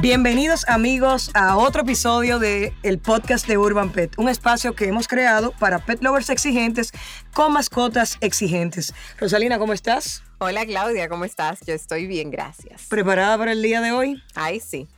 Bienvenidos amigos a otro episodio de el podcast de Urban Pet, un espacio que hemos creado para pet lovers exigentes con mascotas exigentes. Rosalina, ¿cómo estás? Hola Claudia, ¿cómo estás? Yo estoy bien, gracias. ¿Preparada para el día de hoy? Ay, sí.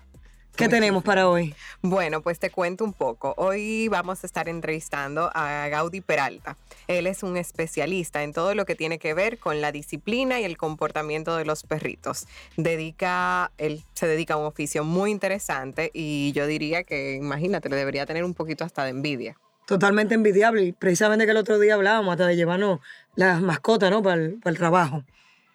¿Qué tenemos para hoy? Bueno, pues te cuento un poco. Hoy vamos a estar entrevistando a Gaudí Peralta. Él es un especialista en todo lo que tiene que ver con la disciplina y el comportamiento de los perritos. Dedica, él se dedica a un oficio muy interesante y yo diría que, imagínate, le debería tener un poquito hasta de envidia. Totalmente envidiable. Y precisamente que el otro día hablábamos hasta de llevarnos las mascotas, ¿no? Para el, para el trabajo.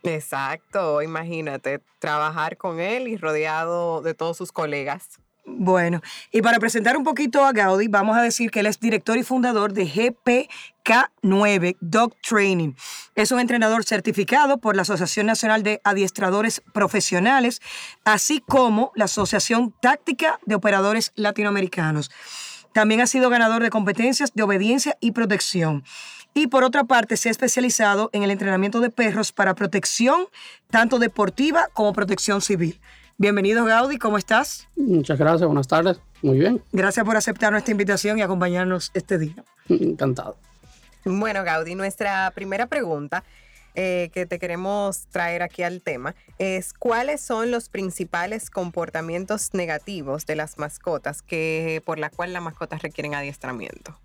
Exacto, imagínate, trabajar con él y rodeado de todos sus colegas. Bueno, y para presentar un poquito a Gaudí, vamos a decir que él es director y fundador de GPK9 Dog Training. Es un entrenador certificado por la Asociación Nacional de Adiestradores Profesionales, así como la Asociación Táctica de Operadores Latinoamericanos. También ha sido ganador de competencias de obediencia y protección. Y por otra parte, se ha especializado en el entrenamiento de perros para protección, tanto deportiva como protección civil. Bienvenido, Gaudí, ¿cómo estás? Muchas gracias, buenas tardes. Muy bien, Gracias por aceptar nuestra invitación y acompañarnos este día. encantado. Bueno, Gaudí, nuestra primera pregunta eh, que te queremos traer aquí al tema es cuáles son los principales comportamientos negativos de las mascotas que por la cual las mascotas requieren adiestramiento.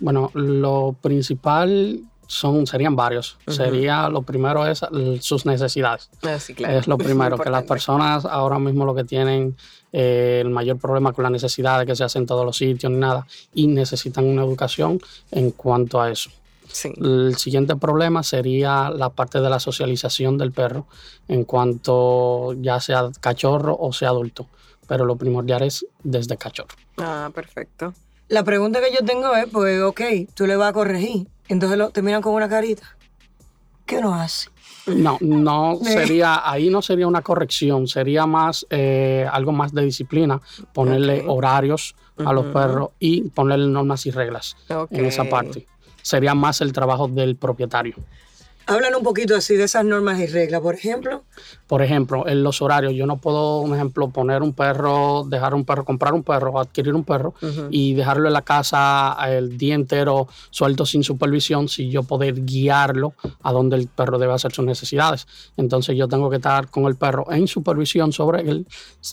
Bueno, lo principal son, serían varios. Sería, lo primero es sus necesidades. Ah, sí, claro. Es lo primero, que las personas ahora mismo lo que tienen eh, el mayor problema con la necesidad de que se hace en todos los sitios ni nada y necesitan una educación en cuanto a eso. Sí. El siguiente problema sería la parte de la socialización del perro en cuanto ya sea cachorro o sea adulto. Pero lo primordial es desde cachorro. Ah, perfecto. La pregunta que yo tengo es, pues, ok, tú le vas a corregir, entonces lo, te miran con una carita. ¿Qué uno hace? No, no sería, ahí no sería una corrección, sería más eh, algo más de disciplina, ponerle horarios a los perros y ponerle normas y reglas en esa parte. Sería más el trabajo del propietario. Hablan un poquito así de esas normas y reglas, por ejemplo. Por ejemplo, en los horarios, yo no puedo, un ejemplo, poner un perro, dejar un perro, comprar un perro adquirir un perro y dejarlo en la casa el día entero suelto sin supervisión, si yo poder guiarlo a donde el perro debe hacer sus necesidades. Entonces yo tengo que estar con el perro en supervisión sobre él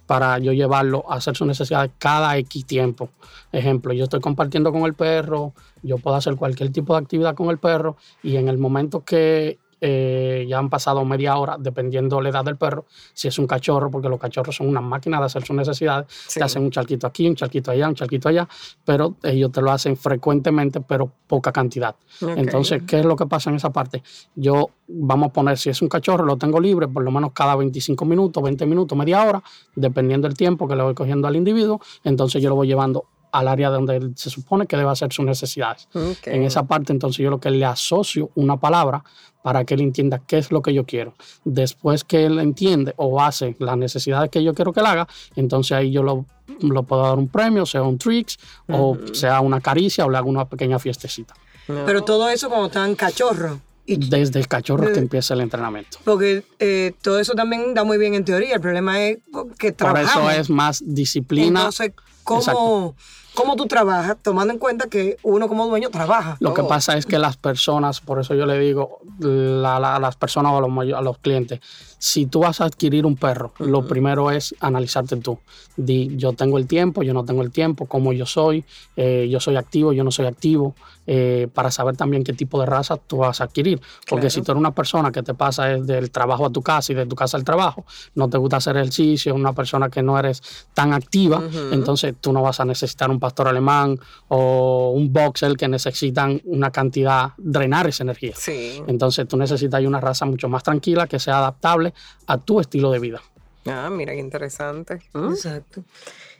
para yo llevarlo a hacer sus necesidades cada X tiempo. Ejemplo, yo estoy compartiendo con el perro, yo puedo hacer cualquier tipo de actividad con el perro y en el momento que eh, ya han pasado media hora, dependiendo la edad del perro, si es un cachorro, porque los cachorros son una máquina de hacer sus necesidades, Sí. te hacen un charquito aquí, un charquito allá, un charquito allá, pero ellos te lo hacen frecuentemente, pero poca cantidad. Entonces, ¿qué es lo que pasa en esa parte? Yo, vamos a poner, si es un cachorro, lo tengo libre por lo menos cada 25 minutos, 20 minutos, media hora, dependiendo del tiempo que le voy cogiendo al individuo, entonces yo lo voy llevando al área donde él se supone que debe hacer sus necesidades. En esa parte, entonces yo lo que le asocio una palabra para que él entienda qué es lo que yo quiero. Después que él entiende o hace las necesidades que yo quiero que él haga, entonces ahí yo lo, lo puedo dar un premio, sea un tricks o sea una caricia o le hago una pequeña fiestecita. No. Pero todo eso cuando están cachorros. Y, Desde el cachorro que Desde- empieza el entrenamiento. porque eh, todo eso también da muy bien en teoría. El problema es que Por trabajamos. eso es más disciplina. Entonces, ¿cómo. ¿cómo tú trabajas? Tomando en cuenta que uno como dueño trabaja. Lo que Oh. pasa es que las personas, por eso yo le digo la- la- a las personas o a los, mayo- a los clientes, si tú vas a adquirir un perro, lo primero es analizarte tú. Di, yo tengo el tiempo, yo no tengo el tiempo, cómo yo soy, eh, yo soy activo, yo no soy activo, eh, para saber también qué tipo de raza tú vas a adquirir. Porque Claro. si tú eres una persona que te pasa es del trabajo a tu casa y de tu casa al trabajo, no te gusta hacer ejercicio, una persona que no eres tan activa, entonces tú no vas a necesitar un pastor alemán o un boxer que necesitan una cantidad, drenar esa energía. Sí. Entonces tú necesitas una raza mucho más tranquila que sea adaptable a tu estilo de vida. Ah, mira qué interesante. ¿Mm? Exacto.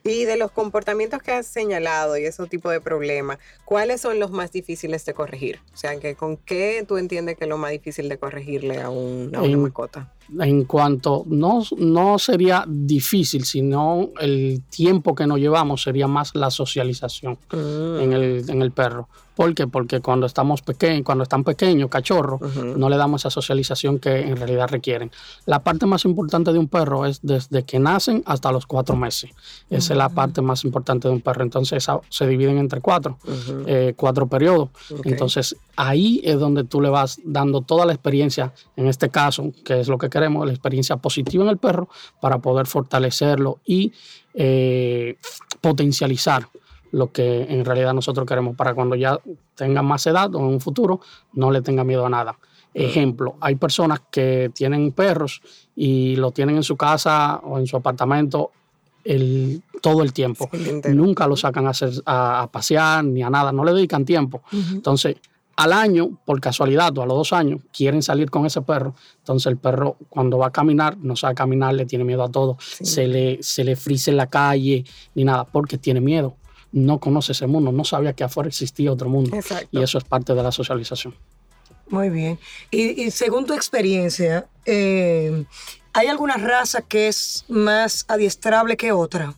Y de los comportamientos que has señalado y ese tipo de problemas, ¿cuáles son los más difíciles de corregir? O sea, que ¿con qué tú entiendes que es lo más difícil de corregirle a, un- a una En- mascota? En cuanto, no, no sería difícil, sino el tiempo que nos llevamos sería más la socialización en, el, en el perro. ¿Por qué? Porque cuando estamos pequeños, cuando están pequeños, cachorros, no le damos esa socialización que en realidad requieren. La parte más importante de un perro es desde que nacen hasta los cuatro meses. Esa es la parte más importante de un perro. Entonces esa se dividen entre cuatro, eh, cuatro periodos. Entonces ahí es donde tú le vas dando toda la experiencia, en este caso, que es lo que queremos, la experiencia positiva en el perro para poder fortalecerlo y eh, potencializar lo que en realidad nosotros queremos para cuando ya tenga más edad o en un futuro no le tenga miedo a nada. Ejemplo, hay personas que tienen perros y lo tienen en su casa o en su apartamento el, todo el tiempo. Nunca lo sacan a, hacer, a, pasear ni a nada, no le dedican tiempo. Entonces, al año, por casualidad o a los dos años, quieren salir con ese perro. Entonces el perro cuando va a caminar, no sabe caminar, le tiene miedo a todo. Se, le, se le frise en la calle ni nada, porque tiene miedo no conoce ese mundo, no sabía que afuera existía otro mundo. Y eso es parte de la socialización. Muy bien. Y, según tu experiencia, eh, ¿hay alguna raza que es más adiestrable que otra?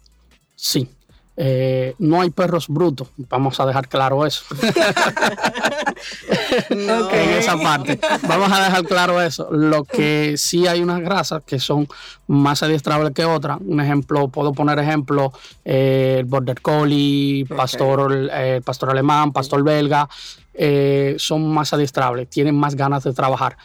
Sí. Eh, no hay perros brutos, vamos a dejar claro eso. En esa parte, vamos a dejar claro eso. Lo que sí hay unas razas que son más adiestrables que otras. Un ejemplo, puedo poner ejemplo, eh, el Border Collie, pastor, eh, pastor alemán, pastor belga, son más adiestrables, tienen más ganas de trabajar.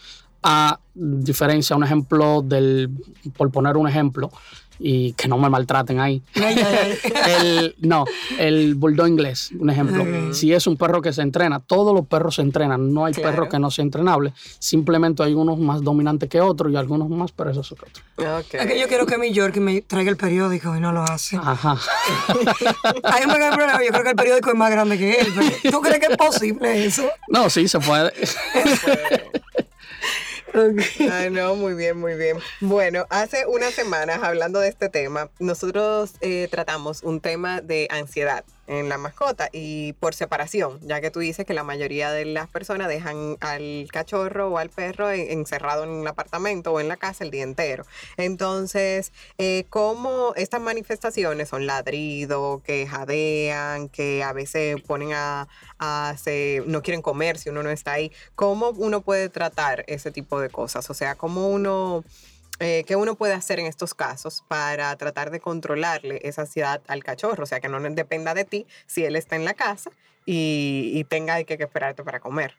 A diferencia, un ejemplo del, por poner un ejemplo, y que no me maltraten ahí. el, no, el bulldog inglés, un ejemplo. Si es un perro que se entrena, todos los perros se entrenan, no hay perro que no sea entrenable, simplemente hay unos más dominantes que otros y algunos más perezosos que otros. Okay. Es que yo quiero que mi Yorkie me traiga el periódico y no lo hace. Ajá. Ay, me problema, yo creo que el periódico es más grande que él. ¿Tú crees que es posible eso? No, sí, se puede. Ay, no, muy bien, muy bien. Bueno, hace unas semanas, hablando de este tema, nosotros eh, tratamos un tema de ansiedad en la mascota y por separación, ya que tú dices que la mayoría de las personas dejan al cachorro o al perro encerrado en un apartamento o en la casa el día entero. Entonces, eh, ¿cómo estas manifestaciones son ladrido, que jadean, que a veces ponen a, a no quieren comer si uno no está ahí? ¿Cómo uno puede tratar ese tipo de cosas? O sea, ¿cómo uno eh, ¿qué uno puede hacer en estos casos para tratar de controlarle esa ansiedad al cachorro? O sea, que no dependa de ti si él está en la casa y, tenga que, esperarte para comer.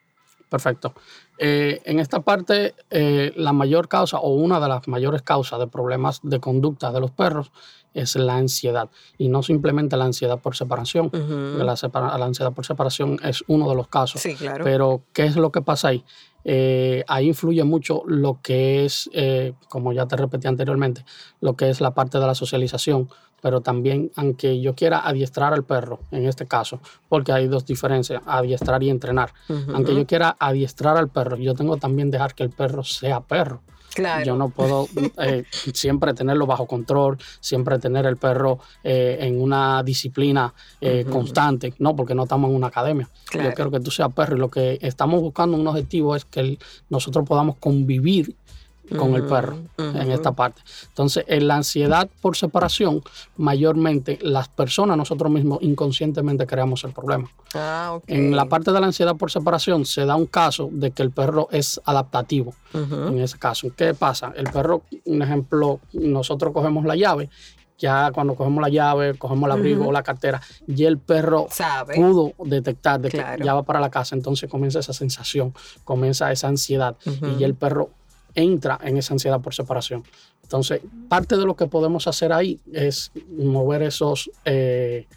Perfecto. Eh, en esta parte, eh, la mayor causa o una de las mayores causas de problemas de conducta de los perros es la ansiedad. Y no simplemente la ansiedad por separación. la, la, ansiedad por separación es uno de los casos. Sí, claro. Pero, ¿qué es lo que pasa ahí? Eh, ahí influye mucho lo que es, eh, como ya te repetí anteriormente, lo que es la parte de la socialización, pero también, aunque yo quiera adiestrar al perro, en este caso, porque hay dos diferencias, adiestrar y entrenar, aunque yo quiera adiestrar al perro, yo tengo también dejar que el perro sea perro. Yo no puedo eh, siempre tenerlo bajo control, siempre tener el perro eh, en una disciplina eh, constante, no, porque no estamos en una academia. Yo quiero que tú seas perro y lo que estamos buscando, un objetivo es que nosotros podamos convivir con el perro en esta parte. Entonces, en la ansiedad por separación, mayormente las personas, nosotros mismos inconscientemente creamos el problema. Ah, en la parte de la ansiedad por separación se da un caso de que el perro es adaptativo. En ese caso, ¿qué pasa? El perro, un ejemplo, nosotros cogemos la llave ya cuando cogemos la llave, cogemos el abrigo o la cartera, y el perro pudo detectar de que ya va para la casa, entonces comienza esa sensación, comienza esa ansiedad, y el perro entra en esa ansiedad por separación. Entonces, parte de lo que podemos hacer ahí es mover esos eh,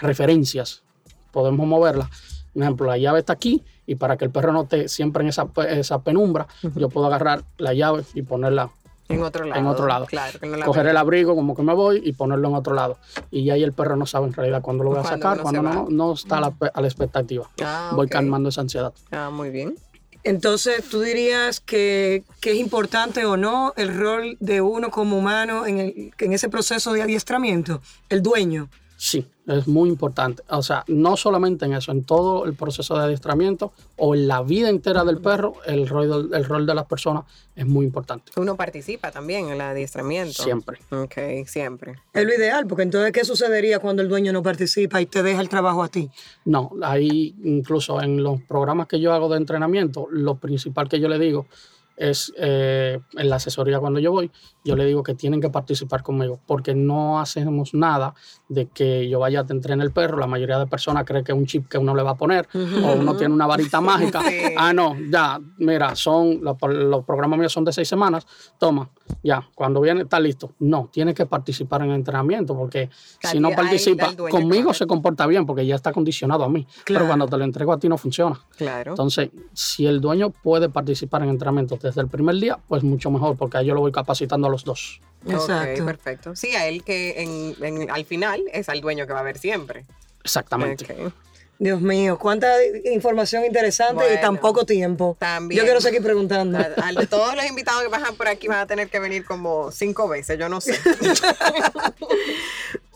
referencias. Podemos moverla. Por ejemplo, la llave está aquí y para que el perro no esté siempre en esa, esa penumbra, yo puedo agarrar la llave y ponerla en otro lado. En otro lado. Coger el abrigo como que me voy y ponerlo en otro lado. Y ahí el perro no sabe en realidad cuándo lo voy a sacar, cuando no, no, está a la, a la expectativa. Ah, voy calmando esa ansiedad. Ah, muy bien. Entonces, ¿tú dirías que, es importante o no el rol de uno como humano en, ese proceso de adiestramiento? El dueño. Sí, es muy importante. O sea, no solamente en eso, en todo el proceso de adiestramiento o en la vida entera del perro, el rol, el rol de las personas es muy importante. Uno participa también en el adiestramiento. Siempre. Ok, siempre. Es lo ideal, porque entonces, ¿qué sucedería cuando el dueño no participa y te deja el trabajo a ti? No, ahí incluso en los programas que yo hago de entrenamiento, lo principal que yo le digo es eh, en la asesoría cuando yo voy, yo le digo que tienen que participar conmigo, porque no hacemos nada de que yo vaya a entrenar el perro. La mayoría de personas cree que es un chip que uno le va a poner o uno tiene una varita mágica. Ah, no, ya, mira, son los, los programas míos son de seis semanas. Toma, ya, cuando viene está listo. No, tiene que participar en el entrenamiento, porque si no participa, el conmigo se comporta bien, porque ya está condicionado a mí. Claro. Pero cuando te lo entrego a ti no funciona. Claro. Entonces, si el dueño puede participar en entrenamiento desde el primer día, pues mucho mejor, porque ahí yo lo voy capacitando a los dos. Exacto. Ok, perfecto. Sí, a él que en, en- al final es al dueño que va a ver siempre. Exactamente. Ok. Dios mío, cuánta información interesante y tan poco tiempo. también. Yo quiero seguir preguntando. A- a todos los invitados que pasan por aquí van a tener que venir como cinco veces, yo no sé.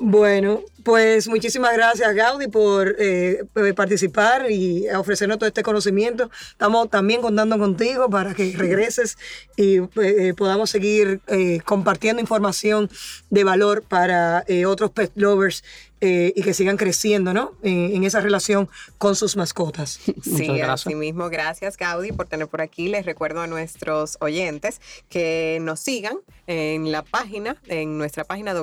Bueno, pues muchísimas gracias Gaudi por eh, participar y ofrecernos todo este conocimiento. Estamos también contando contigo para que regreses y eh, podamos seguir eh, compartiendo información de valor para eh, otros pet lovers eh, y que sigan creciendo ¿no? en, en esa relación con sus mascotas. Sí, así mismo, gracias Gaudi por tener por aquí. Les recuerdo a nuestros oyentes que nos sigan en la página, en nuestra página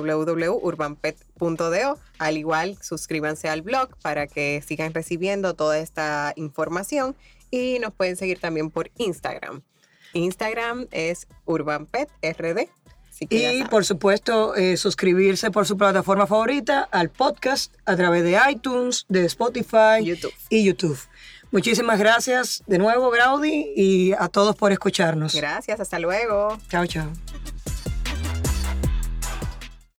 Al igual, suscríbanse al blog para que sigan recibiendo toda esta información y nos pueden seguir también por Instagram. Instagram es UrbanPetRD. Y por supuesto, eh, suscribirse por su plataforma favorita al podcast a través de iTunes, de Spotify YouTube. y YouTube. Muchísimas gracias de nuevo, Graudi, y a todos por escucharnos. Gracias, hasta luego. Chao, chao.